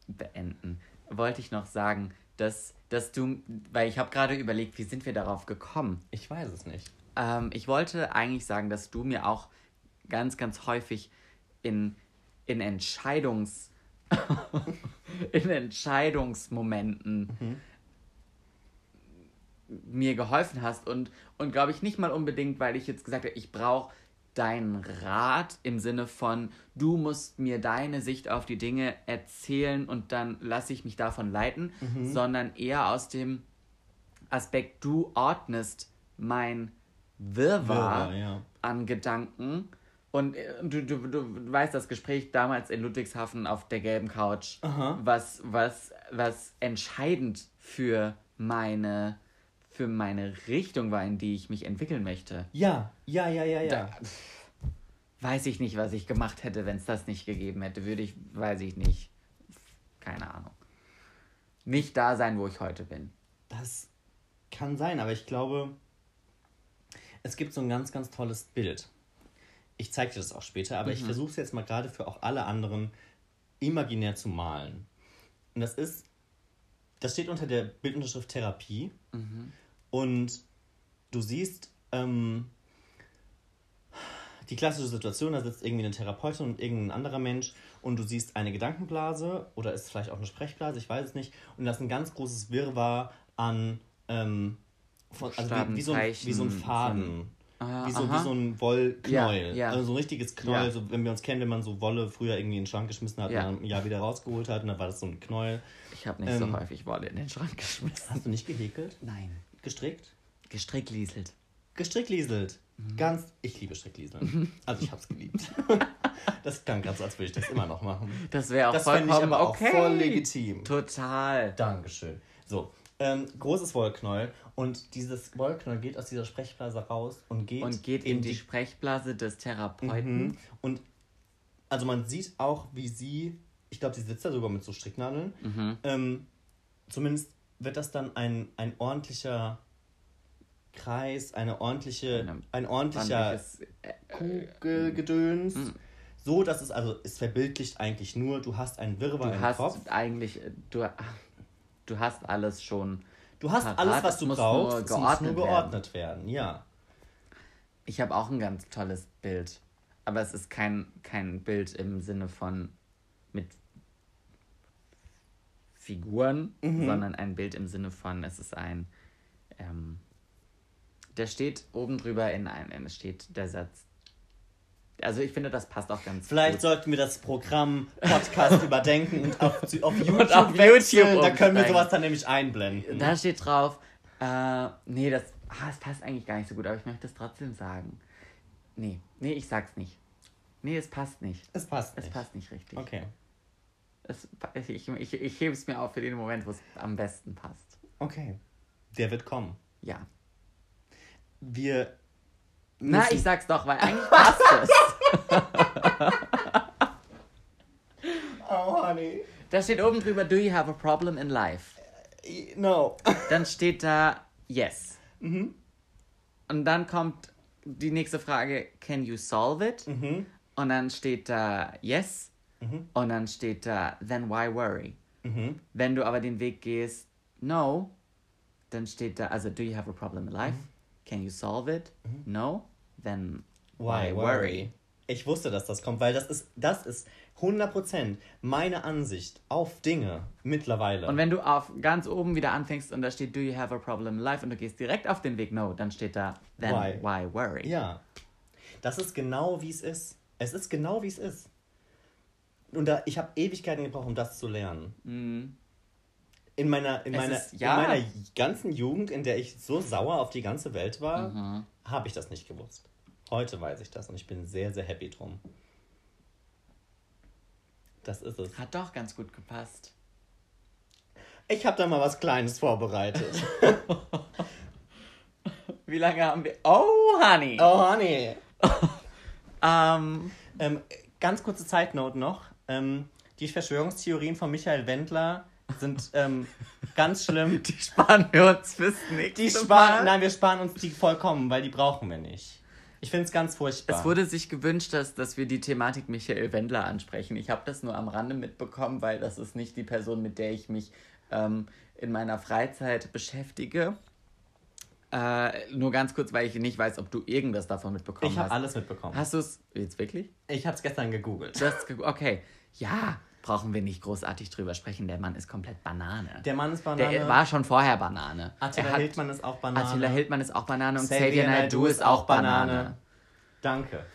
beenden, wollte ich noch sagen, dass, dass du, weil ich habe gerade überlegt, wie sind wir darauf gekommen? Ich weiß es nicht. Ähm, ich wollte eigentlich sagen, dass du mir auch ganz, ganz häufig in, in Entscheidungs... in Entscheidungsmomenten mir geholfen hast und, und glaube ich nicht mal unbedingt, weil ich jetzt gesagt habe, ich brauche deinen Rat im Sinne von, du musst mir deine Sicht auf die Dinge erzählen und dann lasse ich mich davon leiten, sondern eher aus dem Aspekt, du ordnest mein Wirrwarr Wirrwarr, ja. an Gedanken und äh, du, du, du weißt das Gespräch damals in Ludwigshafen auf der gelben Couch, Aha. was, was, was entscheidend für meine, für meine Richtung war, in die ich mich entwickeln möchte. Ja, ja, ja, ja, ja. Da, weiß ich nicht, was ich gemacht hätte, wenn es das nicht gegeben hätte. Würde ich, weiß ich nicht. Keine Ahnung. Nicht da sein, wo ich heute bin. Das kann sein, aber ich glaube, es gibt so ein ganz, ganz tolles Bild. Ich zeige dir das auch später, aber ich versuche es jetzt mal gerade für auch alle anderen imaginär zu malen. Und das ist, das steht unter der Bildunterschrift Therapie. Und du siehst ähm, die klassische Situation, da sitzt irgendwie eine Therapeutin und irgendein anderer Mensch und du siehst eine Gedankenblase oder ist es vielleicht auch eine Sprechblase, ich weiß es nicht. Und das ist ein ganz großes Wirrwarr an, ähm, von, also wie, wie, so ein, wie so ein Faden. Ah, Wie so, aha. wie so ein Wollknäuel. Ja, ja. Also so ein richtiges Knäuel, Ja. so, wenn wir uns kennen, wenn man so Wolle früher irgendwie in den Schrank geschmissen hat Ja. und dann ein Jahr wieder rausgeholt hat und dann war das so ein Knäuel. Ich habe nicht Ähm. so häufig Wolle in den Schrank geschmissen. Hast du nicht gehäkelt? Nein. Gestrickt? Gestricklieselt. Gestricklieselt. Mhm. Ganz. Ich liebe Stricklieseln. Also ich hab's geliebt. das klang gerade so, als würde ich das immer noch machen. Das wäre auch Das vollkommen ich aber auch okay. voll legitim. Total. Dankeschön. So, ähm, großes Wollknäuel und dieses Wollknäuel geht aus dieser Sprechblase raus und geht, Und geht in die Sprechblase des Therapeuten. Mhm. Und also man sieht auch, wie sie, ich glaube, sie sitzt da sogar mit so Stricknadeln. Mhm. Ähm, zumindest wird das dann ein, ein ordentlicher Kreis, eine ordentliche, Eine ein ordentlicher Ordentliches, äh, Kugelgedöns. So, dass es, also es verbildlicht eigentlich nur, du hast einen Wirrwarr Du im hast Kopf. eigentlich, äh, du, du hast alles schon. Du hast parat, alles, was du brauchst, es muss nur geordnet werden. Ja. Ich habe auch ein ganz tolles Bild. Aber es ist kein, kein Bild im Sinne von mit Figuren, Mhm. sondern ein Bild im Sinne von, es ist ein. Ähm, der steht oben drüber in ein, es steht der Satz. Also ich finde, das passt auch ganz Vielleicht gut. sollten wir das Programm Podcast überdenken und auf, auf YouTube, auf YouTube. Da können wir sowas dann nämlich einblenden. Da steht drauf, äh, nee, das, ah, das passt eigentlich gar nicht so gut, aber ich möchte es trotzdem sagen. Nee, nee, ich sag's nicht. Nee, es passt nicht. Es passt Es nicht. passt nicht richtig. Okay. Es, ich, ich, ich hebe es mir auf für den Moment, wo es am besten passt. Okay. Der wird kommen. Ja. Wir. Na, ich sag's doch, weil eigentlich passt es. Oh, honey. Da steht oben drüber, do you have a problem in life? No. Dann steht da, yes. Mhm. Und dann kommt die nächste Frage, can you solve it? Mhm. Und dann steht da, yes. Mhm. Und dann steht da, then why worry? Mhm. Wenn du aber den Weg gehst, no, dann steht da, also, do you have a problem in life? Can you solve it? No, then Mhm. Why why, worry? worry? Ich wusste, dass das kommt, weil das ist, das ist 100% meine Ansicht auf Dinge mittlerweile. Und wenn du auf ganz oben wieder anfängst und da steht, do you have a problem in life und du gehst direkt auf den Weg, no, dann steht da, then Why? why, worry? Ja. Das ist genau wie es ist. Es ist genau wie es ist. Und da, ich habe Ewigkeiten gebraucht, um das zu lernen. In meiner, in, Es meiner, ist- ja. in meiner ganzen Jugend, in der ich so sauer auf die ganze Welt war, Mhm. habe ich das nicht gewusst. Heute weiß ich das und ich bin sehr, sehr happy drum. Das ist es. Hat doch ganz gut gepasst. Ich habe da mal was Kleines vorbereitet. Wie lange haben wir? Oh, Honey! oh, honey. Ähm, Ähm, ganz kurze Zeitnote noch. Ähm, die Verschwörungstheorien von Michael Wendler sind ähm, ganz schlimm. die sparen wir uns fürs nächste Die Mal. sparen, nein, wir sparen uns die vollkommen, weil die brauchen wir nicht. Ich finde es ganz furchtbar. Es wurde sich gewünscht, dass, dass wir die Thematik Michael Wendler ansprechen. Ich habe das nur am Rande mitbekommen, weil das ist nicht die Person, mit der ich mich ähm, in meiner Freizeit beschäftige. Äh, nur ganz kurz, weil ich nicht weiß, ob du irgendwas davon mitbekommen ich habe hast. alles mitbekommen. Hast du es jetzt wirklich? Ich habe es gestern gegoogelt. Du hast ge- okay. Ja, brauchen wir nicht großartig drüber sprechen. Der Mann ist komplett Banane. Der Mann ist Banane. Der war schon vorher Banane. Attila hat- Hildmann ist auch Banane. Attila Hildmann ist auch Banane und Xavier Naidoo ist auch Banane. Danke.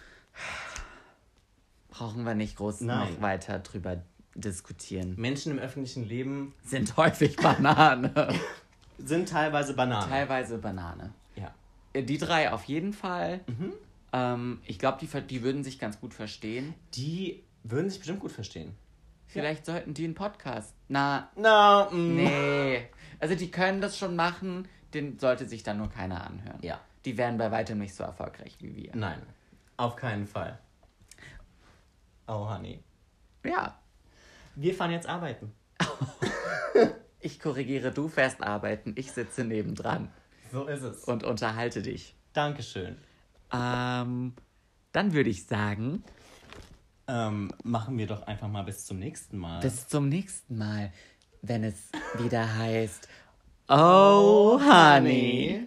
Brauchen wir nicht groß Nein. noch weiter drüber diskutieren. Menschen im öffentlichen Leben Sind häufig Banane. sind teilweise Bananen. Teilweise Banane. ja. Die drei auf jeden Fall. Mhm. Ähm, ich glaube, die, die würden sich ganz gut verstehen. Die würden sich bestimmt gut verstehen. Vielleicht sollten die einen Podcast. Na, Na, mm. nee. Also die können das schon machen, den sollte sich dann nur keiner anhören. Ja. Die wären bei weitem nicht so erfolgreich wie wir. Nein, auf keinen Fall. Oh, Honey. Ja. Wir fahren jetzt arbeiten. Ich korrigiere, du fährst arbeiten, ich sitze nebendran So ist es. und unterhalte dich. Dankeschön. Ähm, dann würde ich sagen, Ähm, machen wir doch einfach mal bis zum nächsten Mal. bis zum nächsten Mal, wenn es wieder heißt, Oh, Honey.